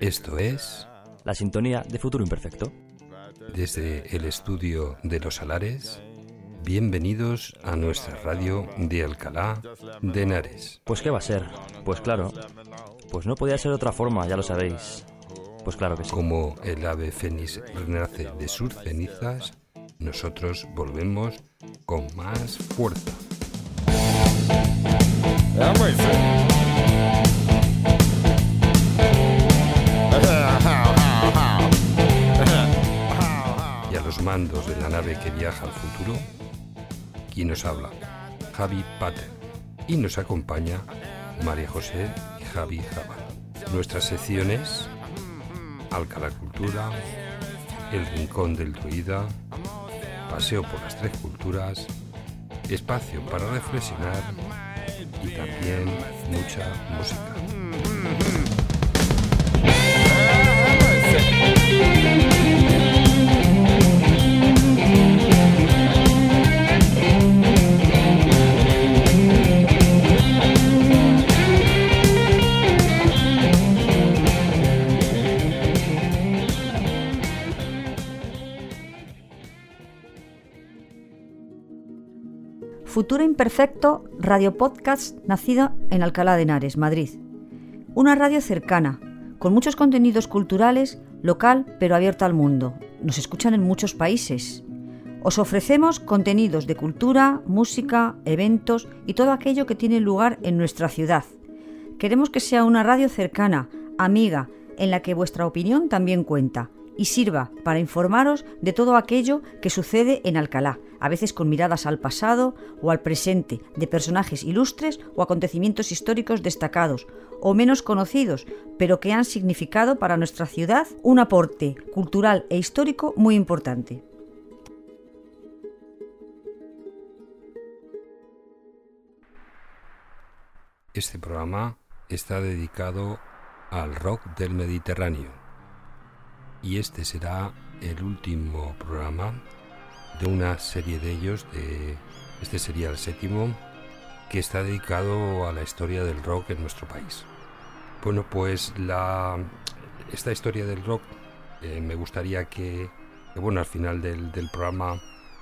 Esto es... La sintonía de Futuro Imperfecto. Desde el estudio de Los Alares, bienvenidos a nuestra radio de Alcalá de Henares. Pues qué va a ser, pues claro, pues no podía ser de otra forma, ya lo sabéis. Pues claro que sí. Como el ave fénix renace de sus cenizas, nosotros volvemos con más fuerza. Que viaja al futuro, ¿quién nos habla? Javi Pater. Y nos acompaña María José y Javi Java. Nuestras secciones, Alcalá Cultura, El Rincón del Druida, Paseo por las Tres Culturas, Espacio para reflexionar y también mucha música. Futuro Imperfecto, radio podcast nacido en Alcalá de Henares, Madrid. Una radio cercana, con muchos contenidos culturales, local pero abierta al mundo. Nos escuchan en muchos países. Os ofrecemos contenidos de cultura, música, eventos y todo aquello que tiene lugar en nuestra ciudad. Queremos que sea una radio cercana, amiga, en la que vuestra opinión también cuenta y sirva para informaros de todo aquello que sucede en Alcalá, a veces con miradas al pasado o al presente, de personajes ilustres o acontecimientos históricos destacados o menos conocidos, pero que han significado para nuestra ciudad un aporte cultural e histórico muy importante. Este programa está dedicado al rock del Mediterráneo y este será el último programa de una serie de ellos, este sería el séptimo, que está dedicado a la historia del rock en nuestro país. Bueno, pues esta historia del rock eh, me gustaría que, bueno, al final del, programa,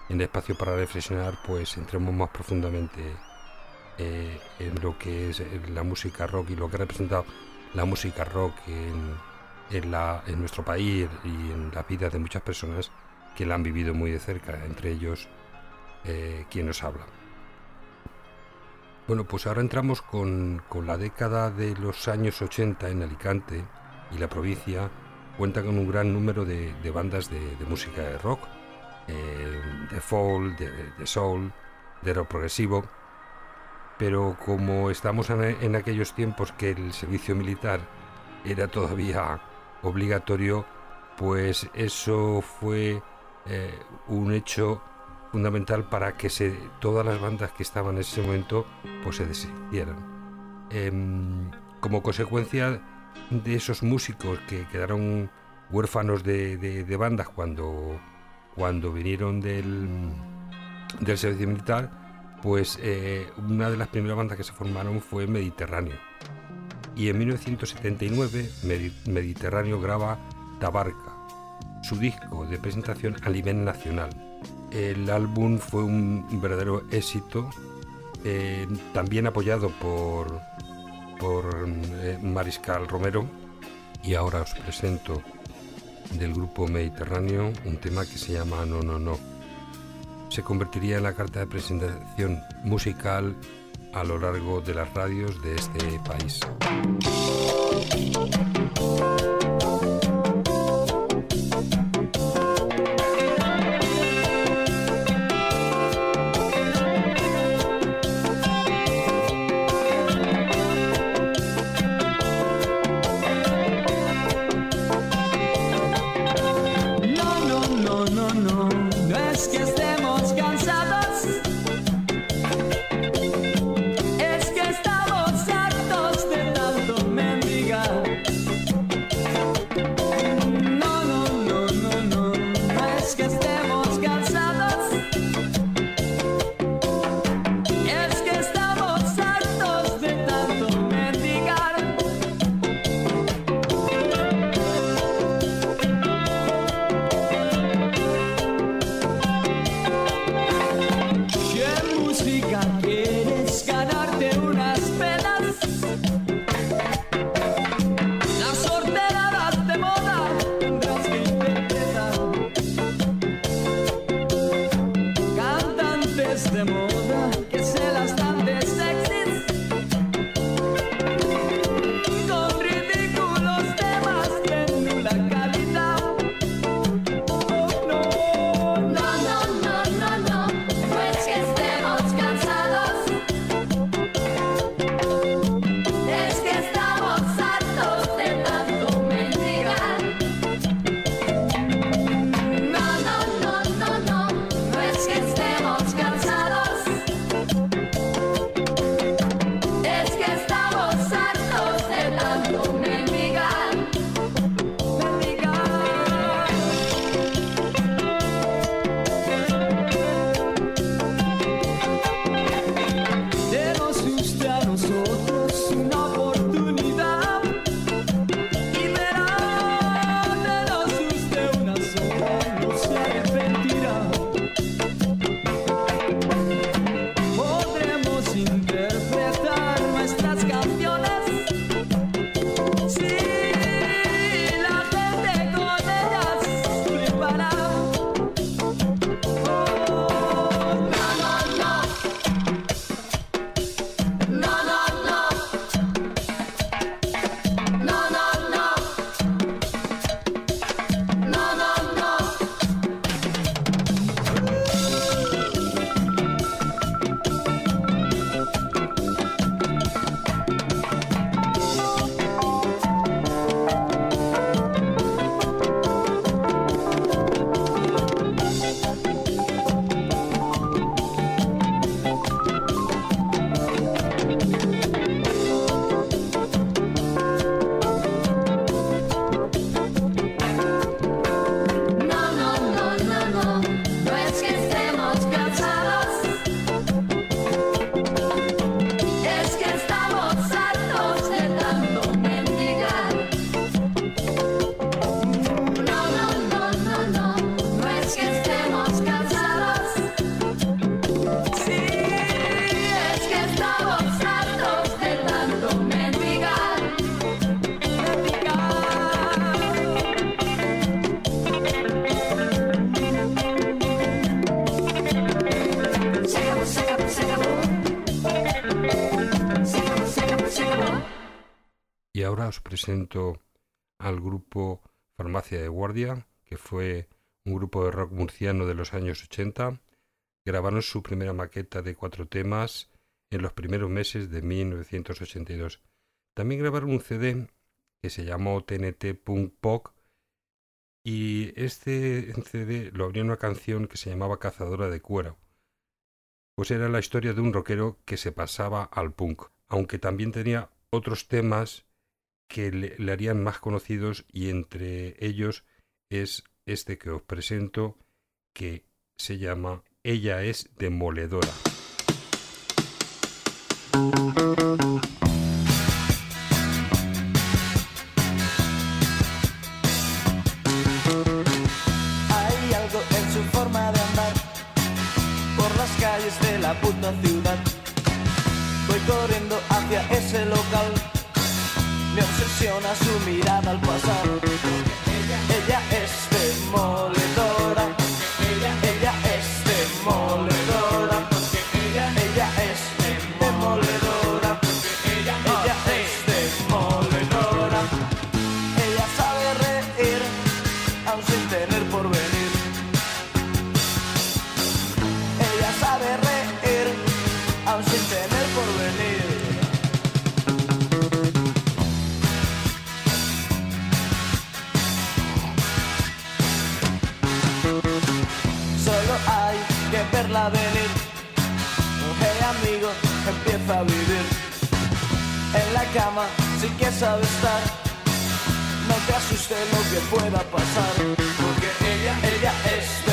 en espacio para reflexionar, pues entremos más profundamente eh, en lo que es la música rock y lo que ha representado la música rock en, en nuestro país y en la vida de muchas personas que la han vivido muy de cerca, entre ellos eh, quien nos habla. Bueno, pues ahora entramos con, con, la década de los años 80 en Alicante y la provincia cuenta con un gran número de, de bandas de, música de rock, eh, de folk, de, de, soul, de rock progresivo, pero como estamos en, en aquellos tiempos que el servicio militar era todavía obligatorio, pues eso fue eh, un hecho fundamental para que se, todas las bandas que estaban en ese momento pues se deshicieran. Eh, como consecuencia de esos músicos que quedaron huérfanos de bandas cuando, cuando vinieron del, del servicio militar, pues eh, una de las primeras bandas que se formaron fue Mediterráneo. Y en 1979 Mediterráneo graba Tabarca, su disco de presentación a nivel nacional. El álbum fue un verdadero éxito, eh, también apoyado por, por eh, Mariscal Romero, Y ahora os presento del grupo Mediterráneo un tema que se llama No, no, no. Se convertiría en la carta de presentación musical a lo largo de las radios de este país. Presento al grupo Farmacia de Guardia, que fue un grupo de rock murciano de los años 80. Grabaron su primera maqueta de cuatro temas en los primeros meses de 1982. También grabaron un CD que se llamó TNT Punk Pop y este CD lo abrió una canción que se llamaba Cazadora de Cuero. Pues era la historia de un rockero que se pasaba al punk, aunque también tenía otros temas que le, harían más conocidos y entre ellos es este que os presento que se llama Ella es demoledora. Hay algo en su forma de andar por las calles de la puta ciudad. obsessiona su mirada al pasado cama, sí que sabe estar. No te asustes lo que pueda pasar, porque ella, ella es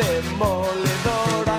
demoledora.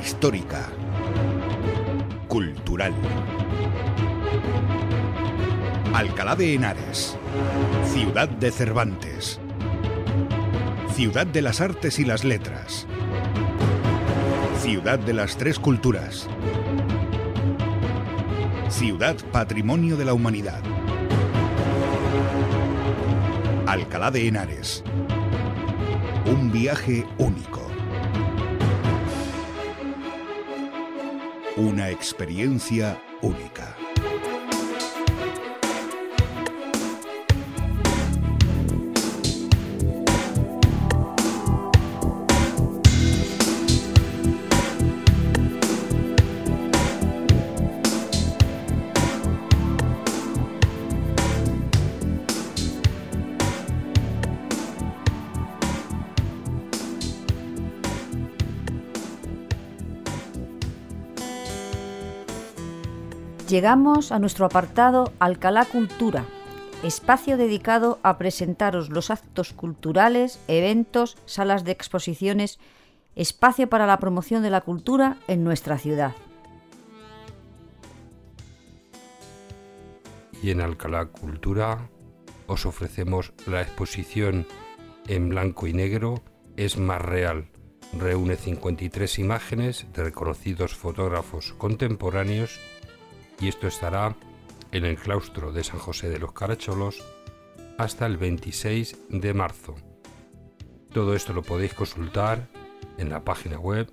Histórica. Cultural. Alcalá de Henares. Ciudad de Cervantes. Ciudad de las Artes y las Letras. Ciudad de las Tres Culturas. Ciudad Patrimonio de la Humanidad. Alcalá de Henares. Un viaje único. Una experiencia única. Llegamos a nuestro apartado Alcalá Cultura, espacio dedicado a presentaros los actos culturales, eventos, salas de exposiciones, espacio para la promoción de la cultura en nuestra ciudad. Y en Alcalá Cultura os ofrecemos la exposición en blanco y negro Es más real. Reúne 53 imágenes de reconocidos fotógrafos contemporáneos y esto estará en el claustro de San José de los Caracholos hasta el 26 de marzo. Todo esto lo podéis consultar en la página web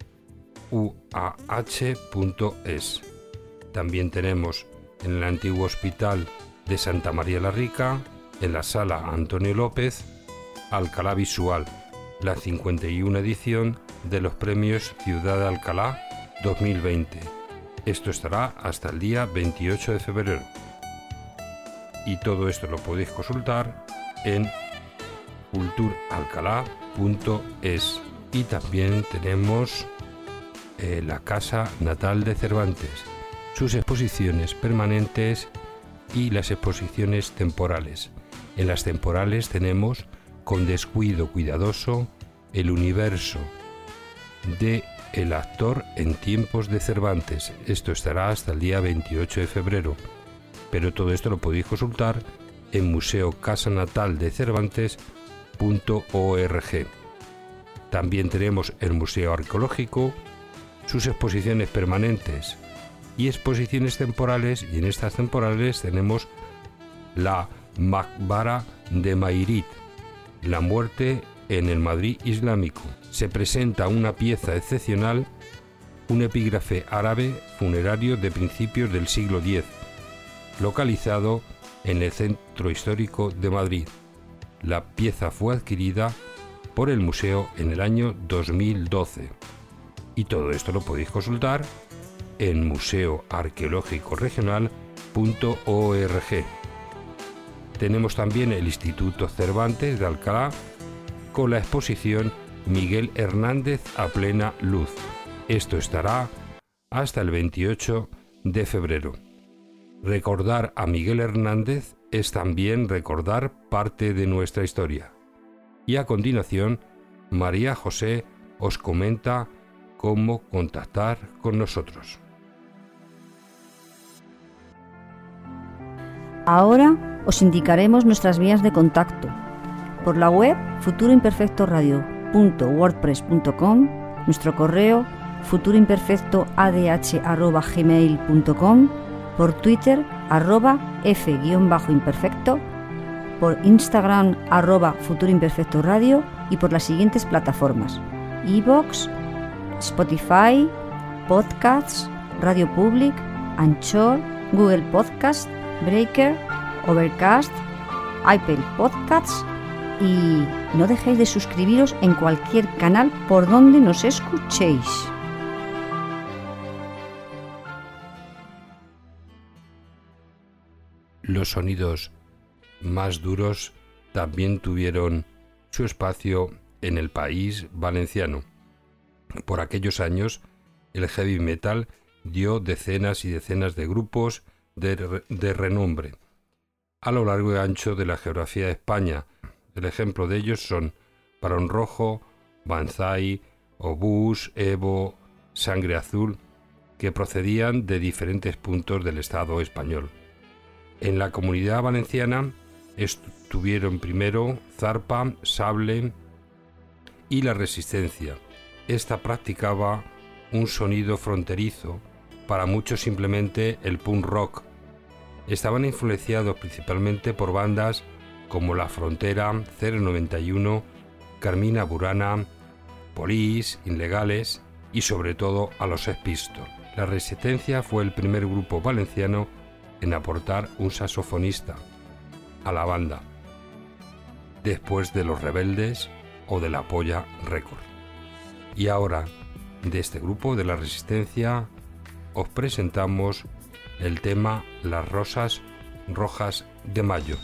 uah.es. También tenemos en el antiguo hospital de Santa María la Rica, en la sala Antonio López, Alcalá Visual, la 51 edición de los premios Ciudad de Alcalá 2020. Esto estará hasta el día 28 de febrero. Y todo esto lo podéis consultar en culturalcalá.es. Y también tenemos eh, la Casa Natal de Cervantes, sus exposiciones permanentes y las exposiciones temporales. En las temporales tenemos Con descuido cuidadoso el universo de el actor en tiempos de Cervantes. Esto estará hasta el día 28 de febrero. Pero todo esto lo podéis consultar en Museo Casa Natal de Cervantes.org. También tenemos el Museo Arqueológico, sus exposiciones permanentes y exposiciones temporales, y en estas temporales tenemos la Makbara de Mairit, la muerte en el Madrid islámico. Se presenta una pieza excepcional, un epígrafe árabe funerario de principios del siglo X, localizado en el centro histórico de Madrid. La pieza fue adquirida por el museo en el año 2012. Y todo esto lo podéis consultar en museoarqueológicoregional.org. Tenemos también el Instituto Cervantes de Alcalá con la exposición Miguel Hernández a plena luz. Esto estará hasta el 28 de febrero. Recordar a Miguel Hernández es también recordar parte de nuestra historia. Y a continuación, María José os comenta cómo contactar con nosotros. Ahora os indicaremos nuestras vías de contacto. Por la web futuroimperfectoradio.wordpress.com, nuestro correo futuroimperfectoadh.gmail.com, por Twitter arroba f-imperfecto, por Instagram arroba futuroimperfectoradio y por las siguientes plataformas: Evox, Spotify, Podcasts, Radio Public, Anchor, Google Podcast, Breaker, Overcast, Apple Podcasts y no dejéis de suscribiros en cualquier canal por donde nos escuchéis. Los sonidos más duros también tuvieron su espacio en el país valenciano. Por aquellos años, el heavy metal dio decenas y decenas de grupos de, renombre a lo largo y ancho de la geografía de España. El ejemplo de ellos son Barón Rojo, Banzai, Obús, Evo, Sangre Azul, que procedían de diferentes puntos del Estado español. En la comunidad valenciana estuvieron primero Zarpa, Sable y la Resistencia. Esta practicaba un sonido fronterizo, para muchos simplemente el punk rock. Estaban influenciados principalmente por bandas como La Frontera, 091, Carmina Burana, Police, Inlegales y sobre todo a los Sex La Resistencia fue el primer grupo valenciano en aportar un saxofonista a la banda, después de Los Rebeldes o de La Polla Record. Y ahora, de este grupo de la Resistencia, os presentamos el tema Las Rosas Rojas de Mayo.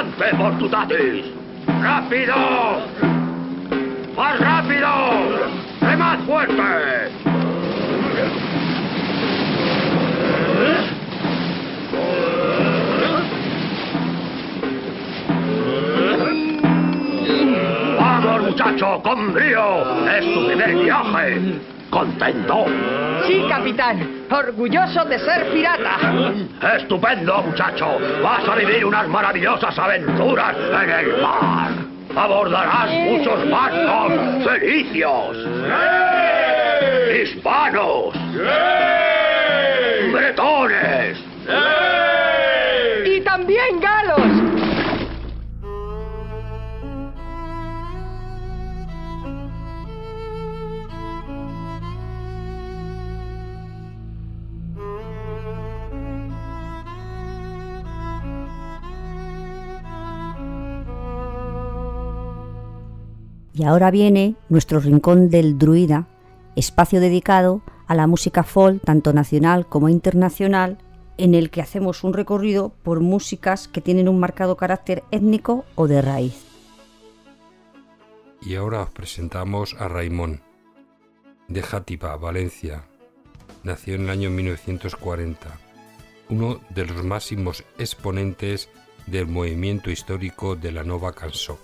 ¡Adelante, Fortutatis! ¡Rápido! ¡Más rápido! ¡Remad fuerte! ¡Vamos, muchacho, con brío! ¡Es tu primer viaje! ¿Contento? Sí, capitán. Orgulloso de ser pirata. ¡Estupendo, muchacho! ¡Vas a vivir unas maravillosas aventuras en el mar! ¡Abordarás muchos barcos felicios! ¡Hispanos! ¡Bretones! Y ahora viene nuestro rincón del druida, espacio dedicado a la música folk, tanto nacional como internacional, en el que hacemos un recorrido por músicas que tienen un marcado carácter étnico o de raíz. Y ahora os presentamos a Raimón, de Játiva, Valencia. Nació en el año 1940, uno de los máximos exponentes del movimiento histórico de la Nova Cançó.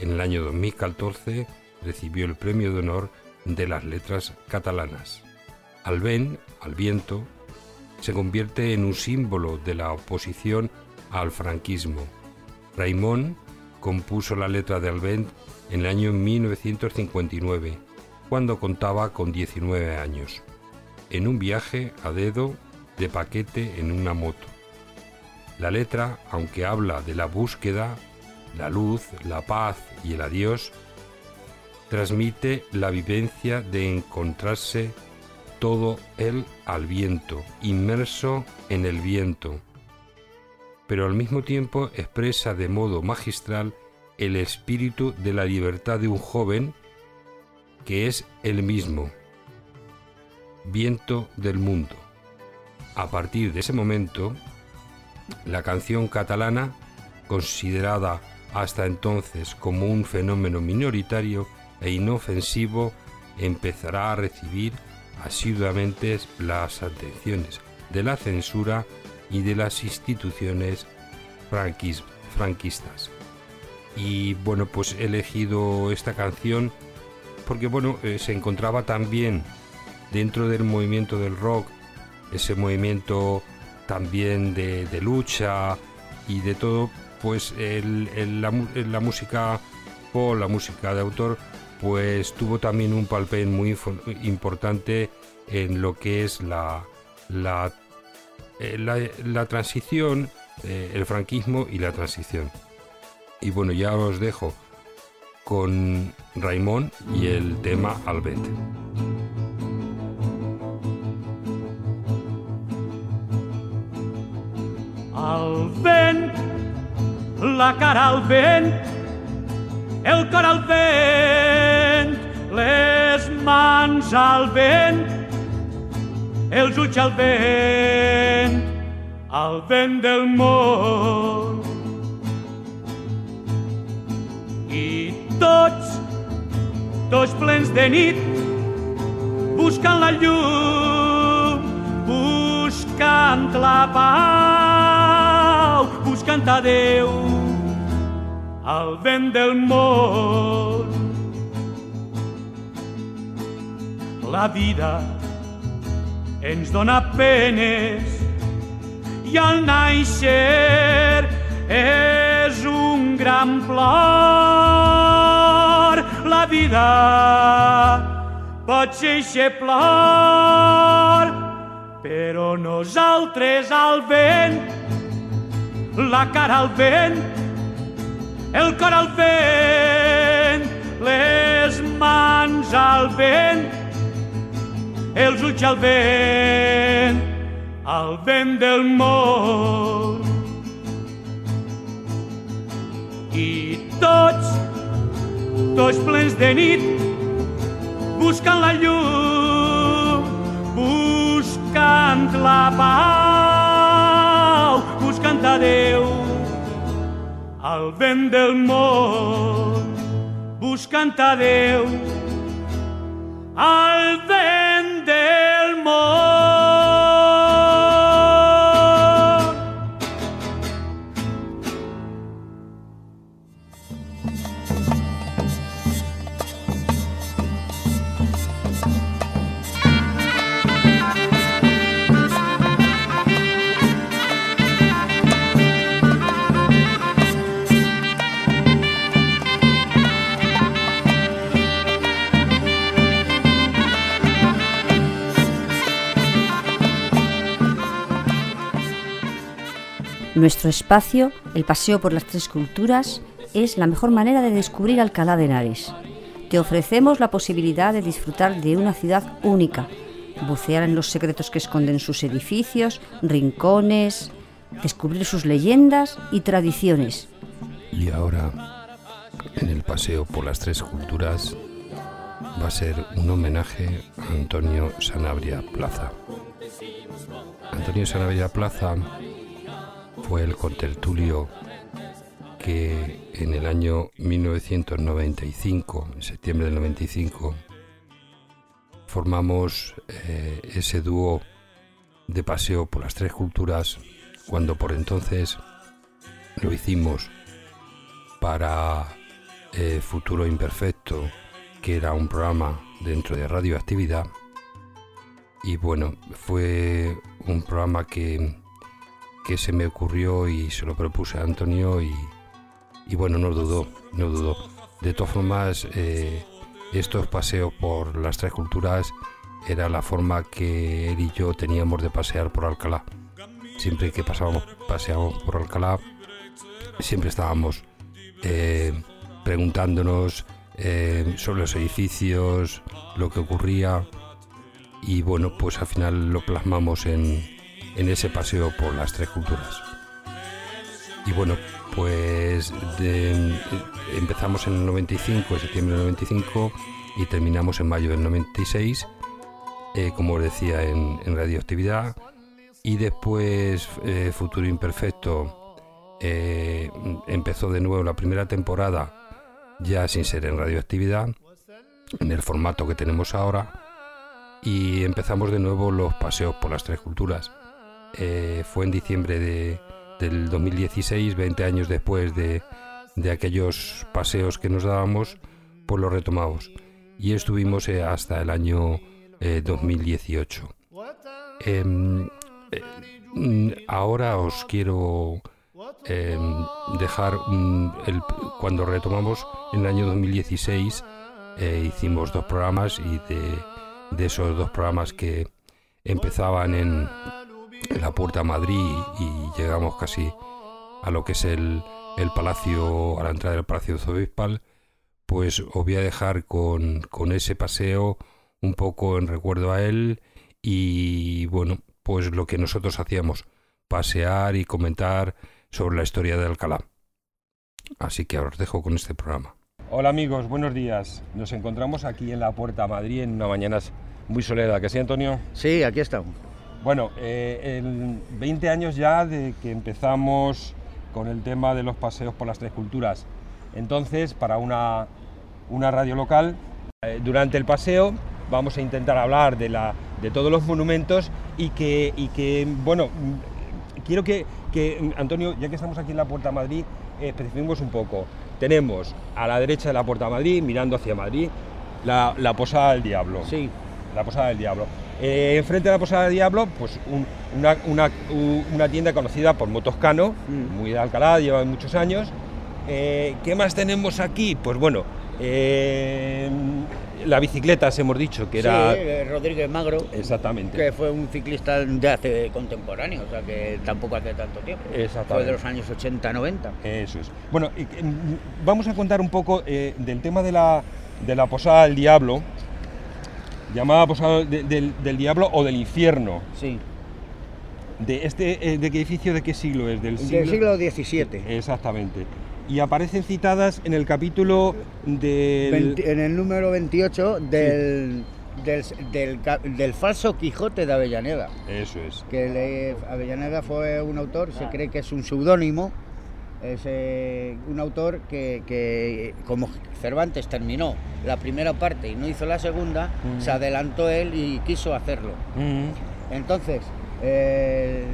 En el año 2014 recibió el Premio de Honor de las Letras Catalanas. Al ven, al viento, se convierte en un símbolo de la oposición al franquismo. Raimón compuso la letra de Alvent en el año 1959, cuando contaba con 19 años, en un viaje a dedo de paquete en una moto. La letra, aunque habla de la búsqueda, la luz, la paz y el adiós, transmite la vivencia de encontrarse todo él al viento, inmerso en el viento, pero al mismo tiempo expresa de modo magistral el espíritu de la libertad de un joven que es el mismo, viento del mundo. A partir de ese momento, la canción catalana, considerada hasta entonces como un fenómeno minoritario e inofensivo, empezará a recibir asiduamente las atenciones de la censura y de las instituciones franquis- franquistas. Y bueno, pues he elegido esta canción porque bueno, eh, se encontraba también dentro del movimiento del rock, ese movimiento también de lucha y de todo, pues la, música o la música de autor, pues tuvo también un papel muy importante en lo que es la, la, eh, la, transición, eh, el franquismo y la transición. Y bueno, ya os dejo con Raimón y el tema Albet. El vent, la cara al vent, el cor al vent, les mans al vent, els ulls al vent, al vent del món. I tots, tots plens de nit, buscant la llum, buscant la pau, buscant a Déu, al vent del món. La vida ens dona penes i al naixer és un gran plor. La vida pot ser eixe plor, però nosaltres al vent, la cara al vent, el cor al vent, les mans al vent, els ulls al vent, al vent del món. I tots, tots plens de nit, buscant la llum, buscant la pau, buscant a Déu, al vent del món, buscant a Déu, al vent del món. Nuestro espacio, el paseo por las tres culturas, es la mejor manera de descubrir Alcalá de Henares. Te ofrecemos la posibilidad de disfrutar de una ciudad única, bucear en los secretos que esconden sus edificios, rincones, descubrir sus leyendas y tradiciones. Y ahora, en el paseo por las tres culturas, va a ser un homenaje a Antonio Sanabria Plaza. Antonio Sanabria Plaza fue el contertulio que en el año 1995, en septiembre del 95, formamos eh, ese dúo de paseo por las tres culturas cuando por entonces lo hicimos para eh, Futuro Imperfecto, que era un programa dentro de radioactividad. Y bueno, fue un programa que que se me ocurrió y se lo propuse a Antonio y, y bueno, no dudó, no dudó. De todas formas, eh, estos paseos por las tres culturas era la forma que él y yo teníamos de pasear por Alcalá. Siempre que pasábamos, paseábamos por Alcalá, siempre estábamos eh, preguntándonos eh, sobre los edificios, lo que ocurría y bueno, pues al final lo plasmamos en, en ese paseo por las tres culturas. Y bueno, pues empezamos en el 95, en septiembre del 95, y terminamos en mayo del 96, eh, como decía, en, radioactividad. Y después eh, Futuro Imperfecto eh, empezó de nuevo la primera temporada, ya sin ser en radioactividad, en el formato que tenemos ahora. Y empezamos de nuevo los paseos por las tres culturas eh, fue en diciembre de, del 2016, 20 años después de, de, aquellos paseos que nos dábamos, pues lo retomamos. Y estuvimos eh, hasta el año 2018. Eh, em, ahora os quiero em, dejar cuando retomamos en el año 2016 hicimos dos programas y de esos dos programas que empezaban en, la puerta a Madrid y llegamos casi a lo que es el, el palacio, a la entrada del palacio zobispal, pues os voy a dejar con, con ese paseo un poco en recuerdo a él y bueno, pues lo que nosotros hacíamos, pasear y comentar sobre la historia de Alcalá. Así que ahora os dejo con este programa. Hola amigos, buenos días. Nos encontramos aquí en la Puerta Madrid en una mañana muy soledad, ¿que sí, Antonio? Sí, aquí estamos. Bueno, eh, en 20 años ya de que empezamos con el tema de los paseos por las tres culturas. Entonces, para una, una radio local, eh, durante el paseo vamos a intentar hablar de, la, de todos los monumentos y que, y que bueno, mm, quiero que, que, Antonio, ya que estamos aquí en la Puerta Madrid, eh, especifiquemos un poco. Tenemos a la derecha de la Puerta Madrid, mirando hacia Madrid, la, la Posada del Diablo. Sí. La Posada del Diablo. Eh, enfrente de la Posada del Diablo, pues un- una, una- u- una tienda conocida por Motoscano, Mm. muy de Alcalá, lleva muchos años. Eh, ¿Qué más tenemos aquí? Pues bueno, eh, la bicicleta, hemos dicho, que era... Sí, eh, Rodríguez Magro, Exactamente. que fue un ciclista de hace contemporáneo, o sea que tampoco hace tanto tiempo. Exactamente. Fue de los años 80-90. Eso es. Bueno, que, mm, vamos a contar un poco del tema de la, de la Posada del Diablo, llamada Posada de- del, del Diablo o del Infierno. Sí. De este, eh, ¿De qué edificio de qué siglo es? Del Del siglo XVII. Exactamente. Y aparecen citadas en el capítulo del... En el número 28 del, del, del del falso Quijote de Avellaneda. Eso es. Que le- Avellaneda fue un autor, se cree que es un seudónimo, es eh, un autor que, que, como Cervantes terminó la primera parte y no hizo la segunda, se adelantó él y quiso hacerlo. Entonces, eh,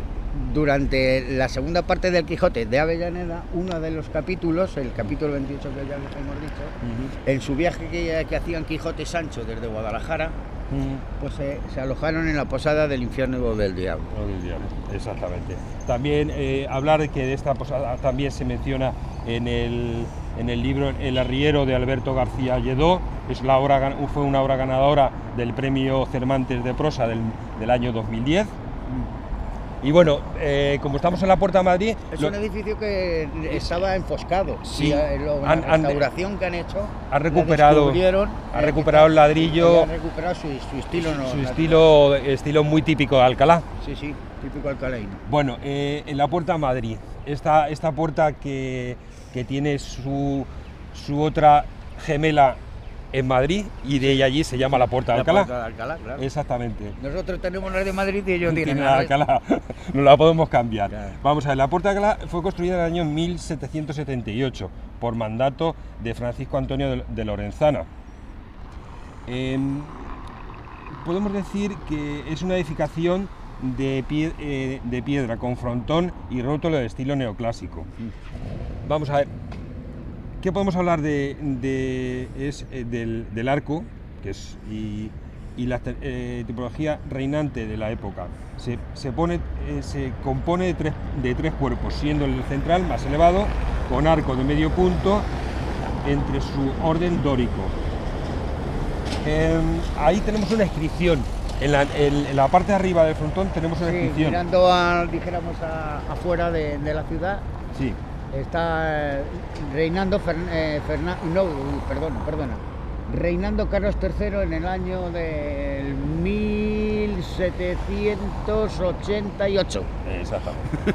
durante la segunda parte del Quijote de Avellaneda, uno de los capítulos, el capítulo 28 que ya les hemos dicho, en su viaje que, que hacían Quijote y Sancho desde Guadalajara, mm. pues se alojaron en la posada del infierno del diablo. O del diablo, exactamente. También eh, hablar de que de esta posada también se menciona en el, en el libro El arriero de Alberto García Lledó, es la obra, fue una obra ganadora del premio Cervantes de prosa del, del año 2010. Y bueno, eh, como estamos en la Puerta de Madrid, Es lo- un edificio que estaba enfoscado. Sí. Y eh, la Han- han- restauración que han hecho. ha recuperado, ha eh, recuperado el ladrillo, Han recuperado su, su estilo. no- su estilo, estilo muy típico de Alcalá. Sí, sí, típico alcalaíno. Bueno, eh, en la puerta a Madrid, esta, esta puerta que, que tiene su, su otra gemela en Madrid y de allí se llama la puerta de La Alcalá. puerta de Alcalá, claro. Exactamente. Nosotros tenemos la de Madrid y ellos tienen Tiene la la de Alcalá, no la podemos cambiar. Claro. Vamos a ver, la puerta de Alcalá fue construida en el año 1778 por mandato de Francisco Antonio de, Lorenzana. Em, podemos decir que es una edificación de, pie- eh, de piedra con frontón y rótulo de estilo neoclásico. Vamos a ver, ¿qué podemos hablar de, de- es, eh, del, del arco que es, y, y la eh, tipología reinante de la época? Se, se pone, eh, se compone de tres, de tres cuerpos, siendo el central más elevado, con arco de medio punto entre su orden dórico. Em, ahí tenemos una inscripción. En la, en- en la parte de arriba del frontón tenemos una Sí, inscripción. mirando a- dijéramos a- afuera de, de la ciudad, Sí, está eh, reinando eh, no, uy, perdón, perdona. Reinando Carlos III en el año del 1788. exactamente.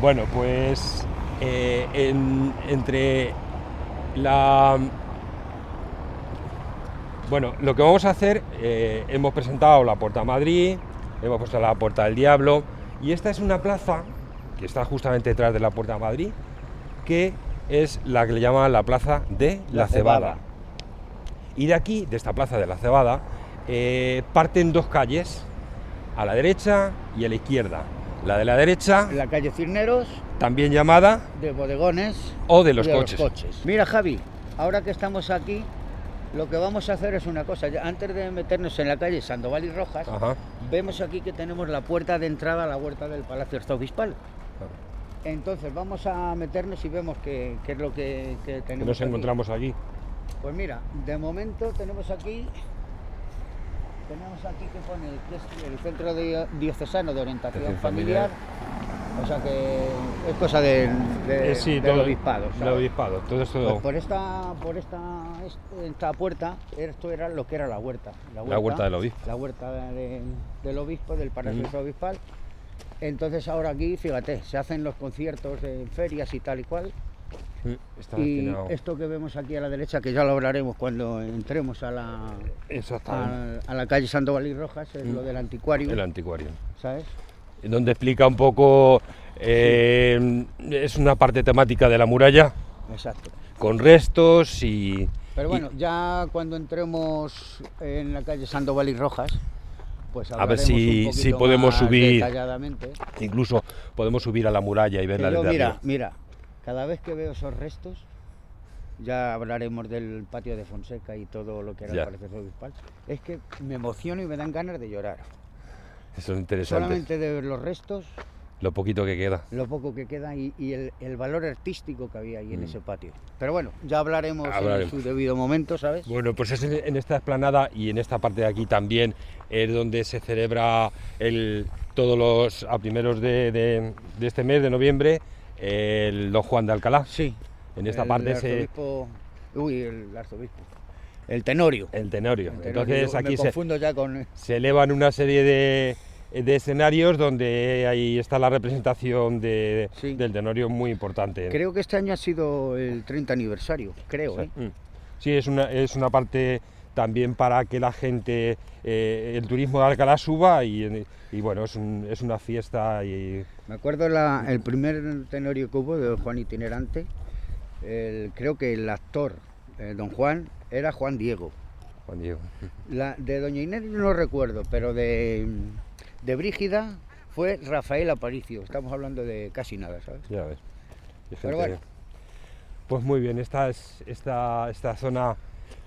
bueno, pues eh, en- entre la... Bueno, lo que vamos a hacer, hemos presentado la Puerta Madrid, hemos puesto la Puerta del Diablo, y esta es una plaza que está justamente detrás de la Puerta Madrid, que es la que le llaman la Plaza de la, La Cebada. Cebada. Y de aquí, de esta Plaza de la Cebada, eh, parten dos calles, a la derecha y a la izquierda. La de la derecha, la calle Cirneros, también llamada de bodegones O de los coches. Mira, Javi, ahora que estamos aquí, lo que vamos a hacer es una cosa. Antes de meternos en la calle Sandoval y Rojas, Ajá. vemos aquí que tenemos la puerta de entrada a la huerta del Palacio Arzobispal. Entonces vamos a meternos y vemos qué, qué es lo que, tenemos. nos aquí. encontramos aquí. Pues mira, de momento tenemos aquí, tenemos aquí que pone el Centro de- Diocesano de Orientación Familiar. O sea que es cosa del, de- sí, del todo, obispado. del obispado, todo esto. Pues por esta, por esta, est- esta puerta, esto era lo que era la huerta. La huerta del obispo. La huerta de- del obispo, del Ujú. obispal. Entonces ahora aquí, fíjate, se hacen los conciertos en ferias y tal y cual. Está y destinado- esto que vemos aquí a la derecha, que ya lo hablaremos cuando entremos a la, a, a la calle Sandoval y Rojas, es Mm. lo del anticuario, El anticuario. ¿sabes? Donde explica un poco. eh, Es una parte temática de la muralla Exacto. con restos y. Pero y- bueno, ya cuando entremos en la calle Sandoval y Rojas, pues A ver si- si podemos subir. Incluso podemos subir a la muralla y verla desde mira, arriba. mira, cada vez que veo esos restos, ya hablaremos del patio de Fonseca y todo lo que era Ya. el Palacio Obispal, es que me emociono y me dan ganas de llorar. Eso es interesante. Solamente de ver los restos, Lo poquito que queda. lo poco que queda y, y el, el valor artístico que había ahí en Mm. ese patio. Pero bueno, ya hablaremos, Hablaremos. en su debido momento, ¿sabes? Bueno, pues es en, en esta explanada y en esta parte de aquí también es donde se celebra el, todos los a primeros de, de- de este mes de noviembre el Don Juan de Alcalá. Sí. En esta El parte se arzobispo- Uy, el arzobispo. El tenorio. el tenorio. El tenorio. Entonces Yo aquí me se, confundo ya con... se elevan una serie de, de escenarios donde ahí está la representación de- Sí. del tenorio muy importante. Creo que este año ha sido el 30 aniversario, creo, ¿eh? Mm. Sí, es una, es una parte también para que la gente, eh, el turismo de Alcalá suba y, y bueno, es, un- es una fiesta y Me acuerdo la- el primer tenorio que hubo de Juan Itinerante, el- creo que el actor, eh, don Juan, era Juan Diego. Juan Diego. La, de Doña Inés no recuerdo, pero de, de Brígida fue Rafael Aparicio. Estamos hablando de casi nada, ¿sabes? Ya ves. Pero bueno. Pues muy bien, esta es esta, esta zona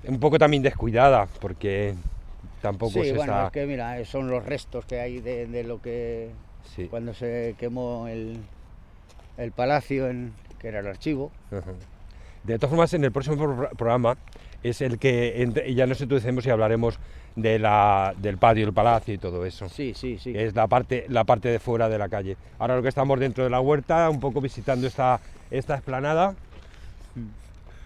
un poco también descuidada porque tampoco sí, se bueno, es que mira, eh, son los restos que hay de, de lo que Sí. cuando se quemó el, el palacio, en, que era el archivo. Ajá. De todas formas, en el próximo pro- programa es el que entre- ya nos introducimos y hablaremos de la, del patio, del palacio y todo eso. Sí, sí, sí. Es la parte, la parte de fuera de la calle. Ahora lo que estamos dentro de la huerta, un poco visitando esta, esta esplanada.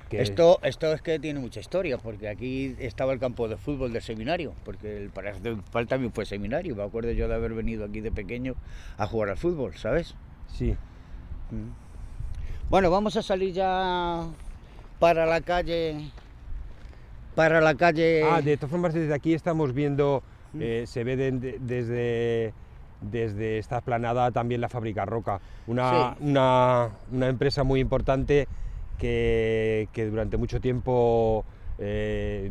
que- Esto, esto es que tiene mucha historia, porque aquí estaba el campo de fútbol del seminario, porque el Palacio de Obispal también fue seminario. Me acuerdo yo de haber venido aquí de pequeño a jugar al fútbol, ¿sabes? Sí. Mm. Bueno, vamos a salir ya para la calle. Para la calle. Ah, de todas formas, desde aquí estamos viendo, Mm. eh, se ve de- de- desde, desde esta esplanada también la fábrica Roca, una, Sí. una, una empresa muy importante que, que durante mucho tiempo eh,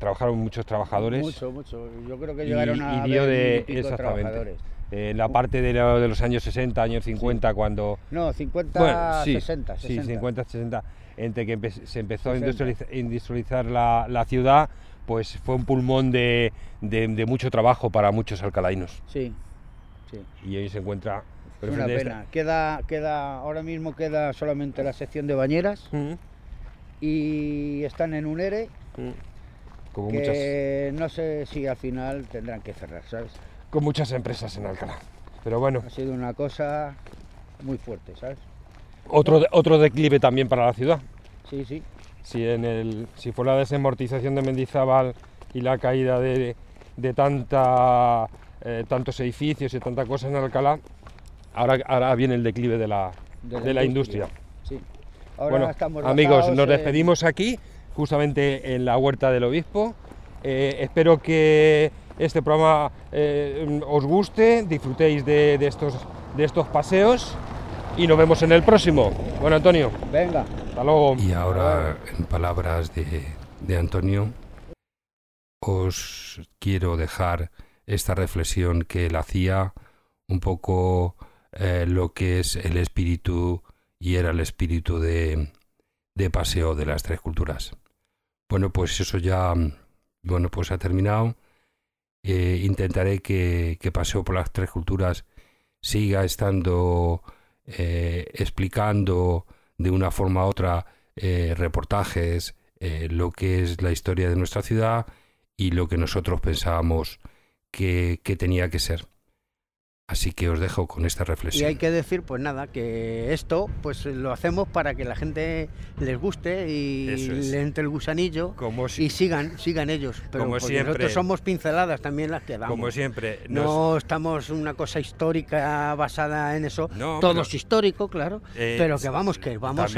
trabajaron muchos trabajadores. Mucho, mucho. Yo creo que y- llegaron y a dio haber de y exactamente en la parte de, lo- de los años 60 años 50 cuando No, 50, bueno, sí, 60, sí, 60. 50 60 entre que empe- se empezó a 60. industrializa- industrializar la, la ciudad pues fue un pulmón de, de- de mucho trabajo para muchos alcalainos Sí, sí. y hoy se encuentra Es una pena. Queda, queda, ahora mismo queda solamente la sección de bañeras y están en un ERE como que muchas no sé si al final tendrán que cerrar, ¿sabes? con muchas empresas en Alcalá pero bueno Ha sido una cosa muy fuerte, ¿sabes? Otro otro declive también para la ciudad. Sí, sí. si en el si fue la desamortización de Mendizábal y la caída de, de tanta eh, tantos edificios y tanta cosa en Alcalá ahora, ahora viene el declive de la, De la de la industria, Sí. Ahora bueno estamos amigos nos en- despedimos aquí justamente en la huerta del obispo. Eh, espero que este programa eh, os guste disfrutéis de, de estos de estos paseos y nos vemos en el próximo bueno Antonio Venga. hasta luego Y ahora, en palabras de, de Antonio, os quiero dejar esta reflexión que él hacía, un poco eh, lo que es el espíritu y era el espíritu de, de paseo de las tres culturas. Bueno, pues eso ya, bueno, pues ha terminado. Eh, intentaré que, que Paseo por las Tres Culturas siga estando eh, explicando de una forma u otra eh, reportajes, eh, lo que es la historia de nuestra ciudad y lo que nosotros pensábamos que, que tenía que ser. Así que os dejo con esta reflexión. Y hay que decir, pues nada, que esto pues lo hacemos para que la gente les guste y le entre el gusanillo y sigan, sigan ellos. Pero como siempre, nosotros somos pinceladas también las que damos. Como siempre. No estamos una cosa histórica basada en eso. Todo es histórico, claro. Eh, pero que vamos, que vamos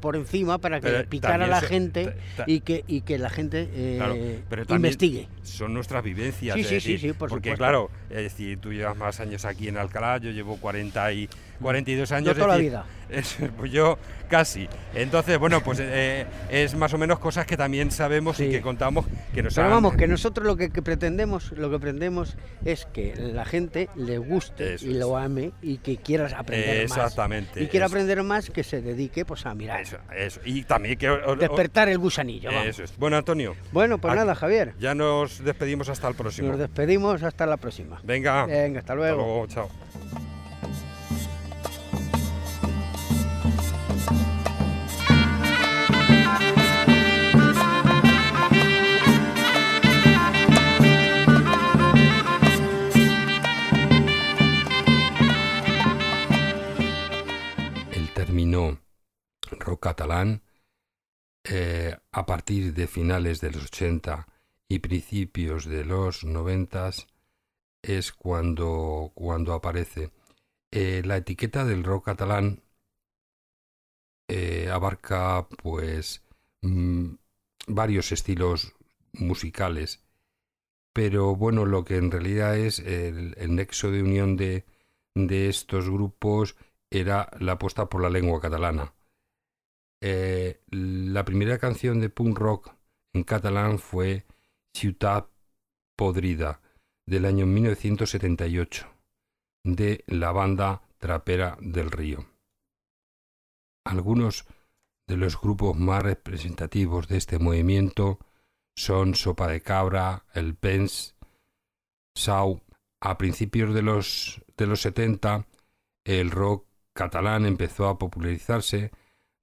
por encima para que picar a la gente y que, y que la gente eh, investigue. Son nuestras vivencias. Sí, sí, sí, por porque claro, es decir, tú llevas más años aquí en Alcalá, yo llevo 40 y 42 años. toda la vida. pues yo casi. Entonces, bueno, pues eh, es más o menos cosas que también sabemos y que contamos que nos Pero vamos, que nosotros lo que, pretendemos, lo que pretendemos es que la gente le guste y lo ame y que quiera aprender Exactamente. Y quiera aprender más, que se dedique pues a mirar. Eso, eso. Y también que... Despertar el gusanillo. Eso es. Bueno, Antonio. Bueno, pues nada, Javier. Ya nos despedimos hasta el próximo. Nos despedimos hasta la próxima. Venga. Venga, hasta luego. Hasta luego, chao. Catalán eh, a partir de finales de los 80 y principios de los 90 es cuando, cuando aparece. Eh, la etiqueta del rock catalán eh, abarca pues mm, varios estilos musicales, pero bueno, lo que en realidad es el, nexo de unión de, de estos grupos era la apuesta por la lengua catalana. Eh, la primera canción de punk rock en catalán fue Ciutat Podrida del año 1978 de la banda Trapera del Río. Algunos de los grupos más representativos de este movimiento son Sopa de Cabra, El Pens, Sau. A principios de los, de los 70, el rock catalán empezó a popularizarse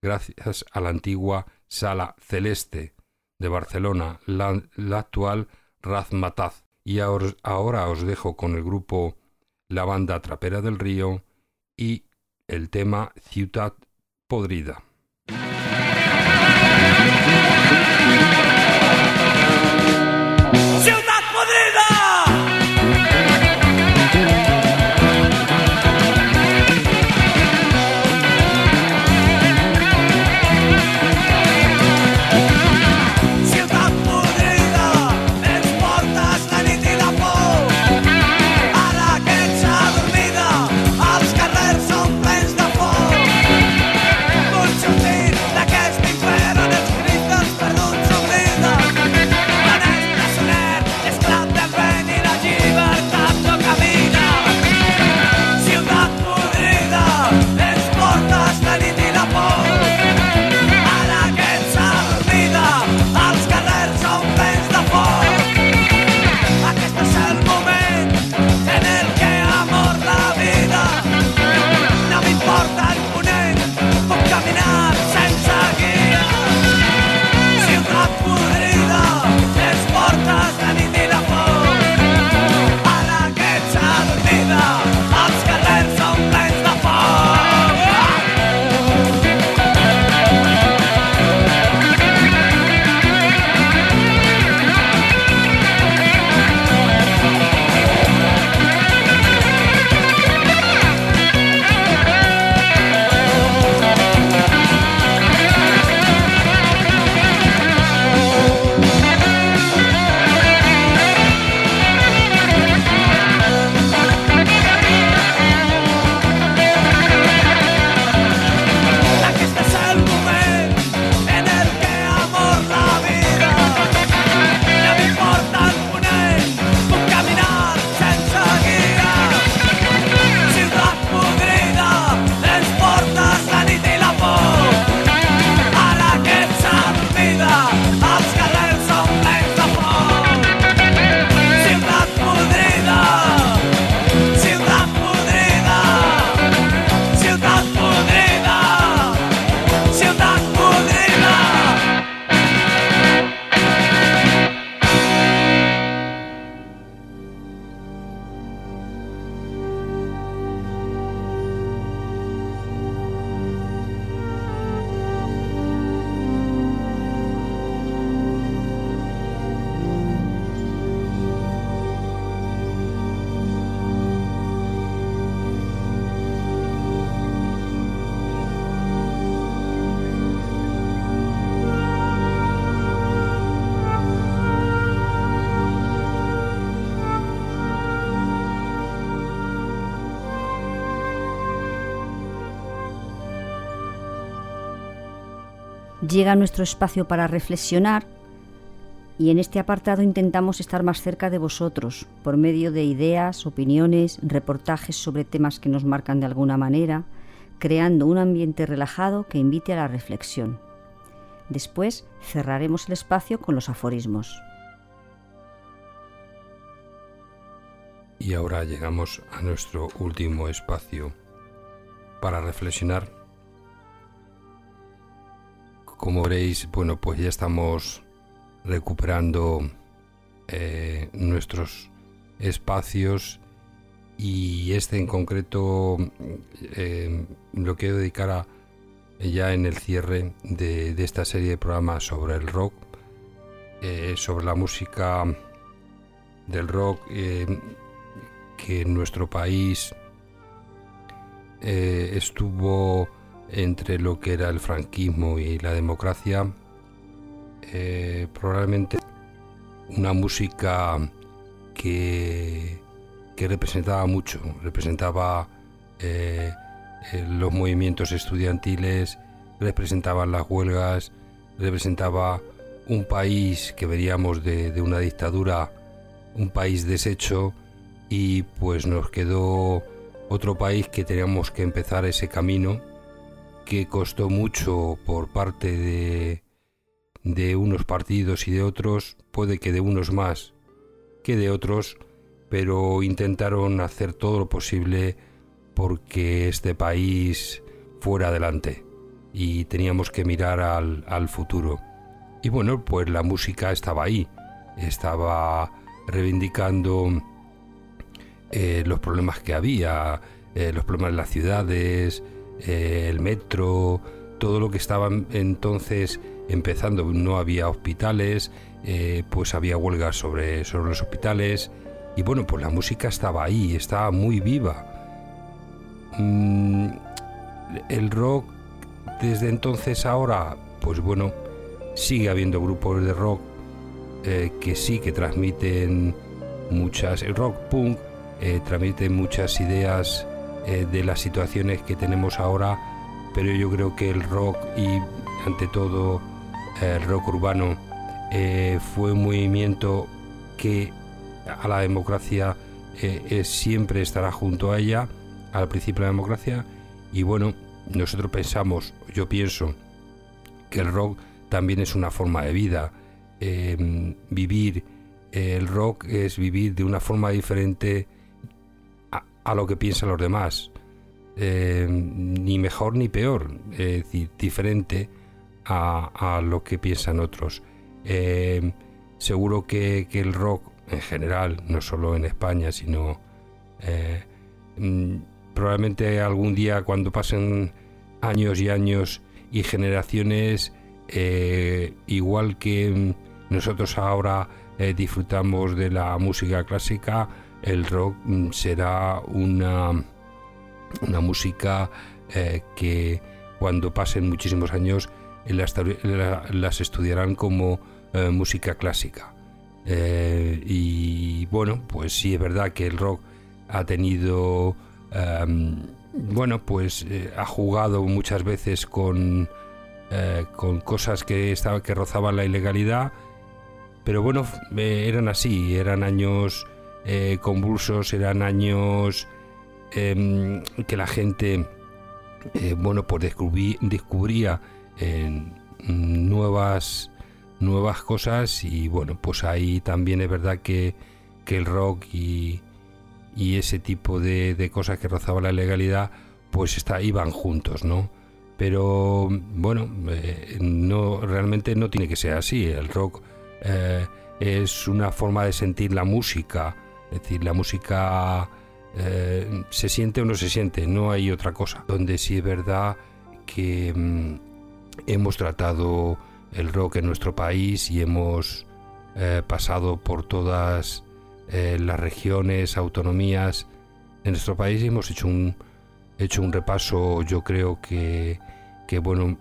gracias a la antigua Sala Celeste de Barcelona, la, actual Razmataz. Y ahora os dejo con el grupo La Banda Trapera del Río y el tema Ciudad Podrida. Llega nuestro espacio para reflexionar y en este apartado intentamos estar más cerca de vosotros por medio de ideas, opiniones, reportajes sobre temas que nos marcan de alguna manera, creando un ambiente relajado que invite a la reflexión. Después cerraremos el espacio con los aforismos. Y ahora llegamos a nuestro último espacio para reflexionar. Como veréis, bueno, pues ya estamos recuperando eh, nuestros espacios y este en concreto eh, lo quiero dedicar a ya en el cierre de, esta serie de programas sobre el rock, eh, sobre la música del rock que en nuestro país estuvo entre lo que era el franquismo y la democracia, probablemente una música que, que representaba mucho, representaba eh, los movimientos estudiantiles, representaban las huelgas, representaba un país que veríamos de, una dictadura, un país deshecho y pues nos quedó otro país que teníamos que empezar ese camino que costó mucho por parte de, de unos partidos y de otros, puede que de unos más que de otros, pero intentaron hacer todo lo posible porque este país fuera adelante y teníamos que mirar al, futuro. Y bueno, pues la música estaba ahí, estaba reivindicando eh, los problemas que había, eh, los problemas de las ciudades, eh, el metro, todo lo que estaba entonces empezando. No había hospitales, pues había huelgas sobre, sobre los hospitales. Y bueno, pues la música estaba ahí, estaba muy viva. Mm, el rock desde entonces ahora, pues bueno, sigue habiendo grupos de rock eh, que sí que transmiten muchas, rock punk eh, muchas ideas eh, de las situaciones que tenemos ahora, pero yo creo que el rock y ante todo el rock urbano fue un movimiento que a la democracia siempre estará junto a ella al principio de la democracia y bueno, nosotros pensamos, yo pienso, que el rock también es una forma de vida. Vivir el rock es vivir de una forma diferente a, lo que piensan los demás. Em, ni mejor ni peor, decir, diferente a, lo que piensan otros. Em, seguro que, el rock en general, no solo en España, sino eh, mm, probablemente algún día cuando pasen años y años y generaciones, eh, igual que nosotros ahora eh, disfrutamos de la música clásica, el rock mm, será una, una música eh, que cuando pasen muchísimos años las, estudiarán como música clásica. y bueno, pues sí es verdad que el rock ha tenido Em, bueno, pues eh, ha jugado muchas veces con, eh, con cosas que, estaba, que rozaban la ilegalidad, pero bueno, eh, eran así, eran años convulsos, eran años em, que la gente, bueno, pues descubría nuevas, nuevas cosas y bueno, pues ahí también es verdad que, que el rock y ese tipo de, cosas que rozaban la legalidad, pues está, iban juntos, ¿no? Pero bueno, eh, no, realmente no tiene que ser así. El rock eh, es una forma de sentir la música, es decir, la música eh, se siente o no se siente, no hay otra cosa. Donde sí es verdad que mm, hemos tratado el rock en nuestro país y hemos pasado por todas eh, las regiones, autonomías en nuestro país hemos hecho un, hecho un repaso, yo creo que, que bueno,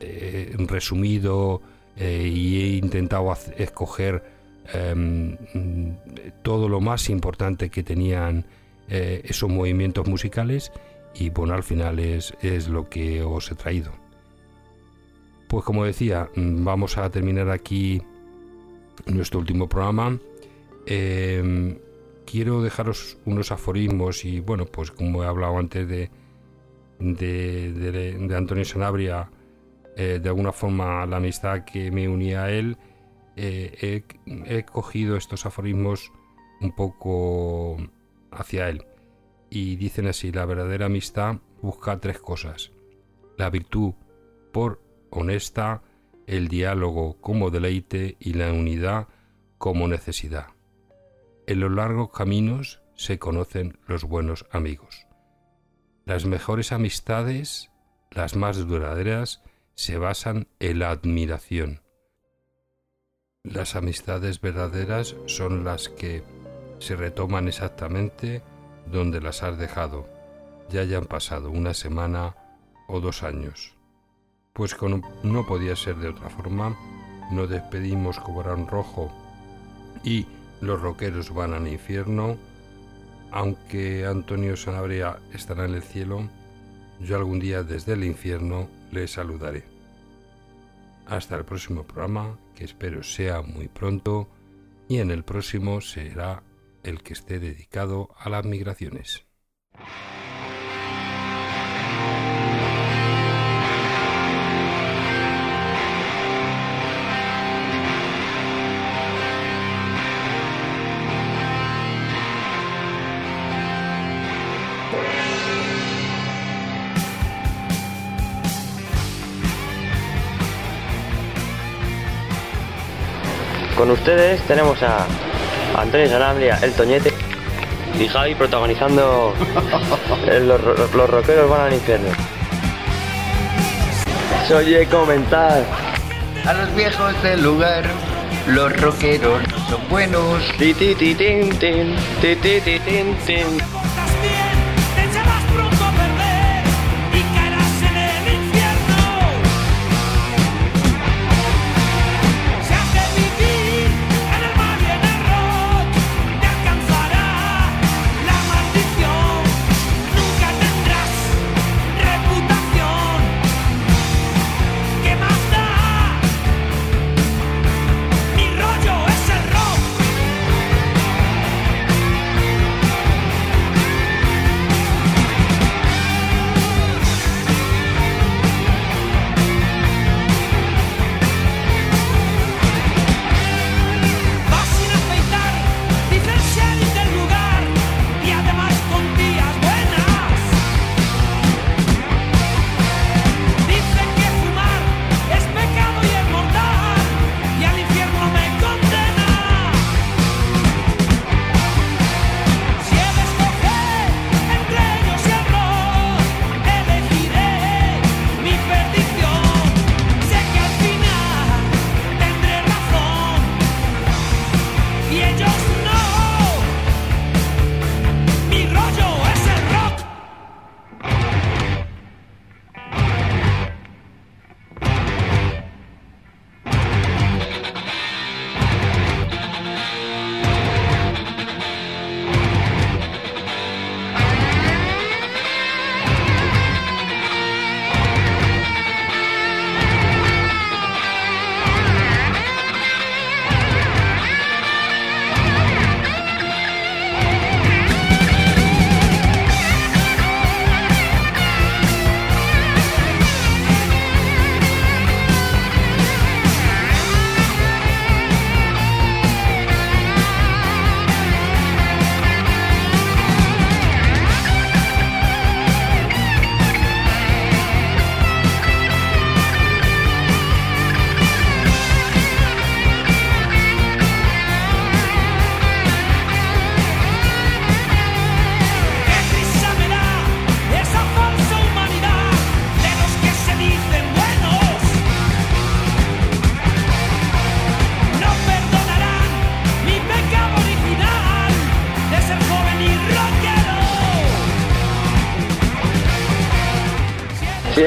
eh, resumido eh, y he intentado escoger em, todo lo más importante que tenían esos movimientos musicales y bueno, al final es, es lo que os he traído. Pues como decía, mm, vamos a terminar aquí nuestro último programa. Em, quiero dejaros unos aforismos y bueno, pues como he hablado antes de, de, Antonio Sanabria, eh, de alguna forma la amistad que me unía a él, eh, he, cogido estos aforismos un poco hacia él. Y dicen así, la verdadera amistad busca tres cosas. La virtud por honesta, el diálogo como deleite y la unidad como necesidad. En los largos caminos se conocen los buenos amigos. Las mejores amistades, las más duraderas, se basan en la admiración. Las amistades verdaderas son las que se retoman exactamente donde las has dejado, ya hayan pasado una semana o dos años. Pues no podía ser de otra forma, nos despedimos como un rojo y los roqueros van al infierno, aunque Antonio Sanabria estará en el cielo, yo algún día desde el infierno le saludaré. Hasta el próximo programa, espero sea muy pronto, y en el próximo será el que esté dedicado a las migraciones. Con ustedes tenemos a Antonio Sanabria, el Toñete y Javi protagonizando los, los rockeros van al infierno. Se oye comentar. A los viejos del lugar, los rockeros son buenos. Ti, ti, ti, tin, tin, ti, ti, ti, tin, tin.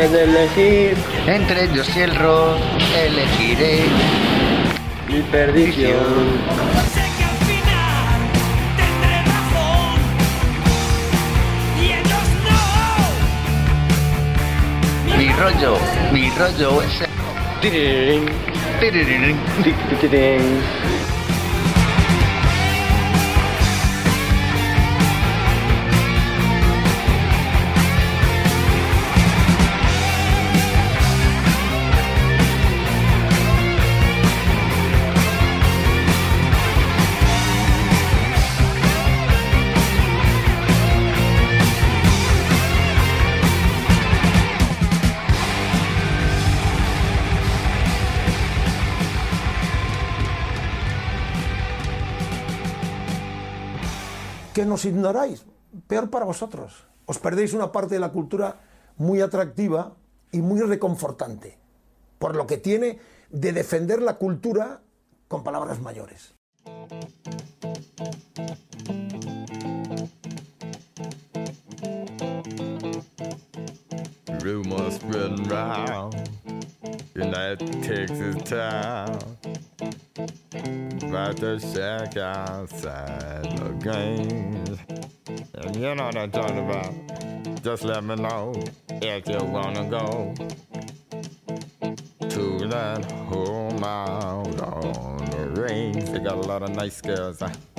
De elegir. Entre ellos y el rock, elegiré mi perdición. Mi rollo, mi rollo es el nos ignoráis, peor para vosotros. Os perdéis una parte de la cultura muy atractiva y muy reconfortante, por lo que tiene de defender la cultura con palabras mayores. About to check outside the games. And you know what I'm talking about. Just let me know if you wanna go to that home out on the range. They got a lot of nice girls. Huh?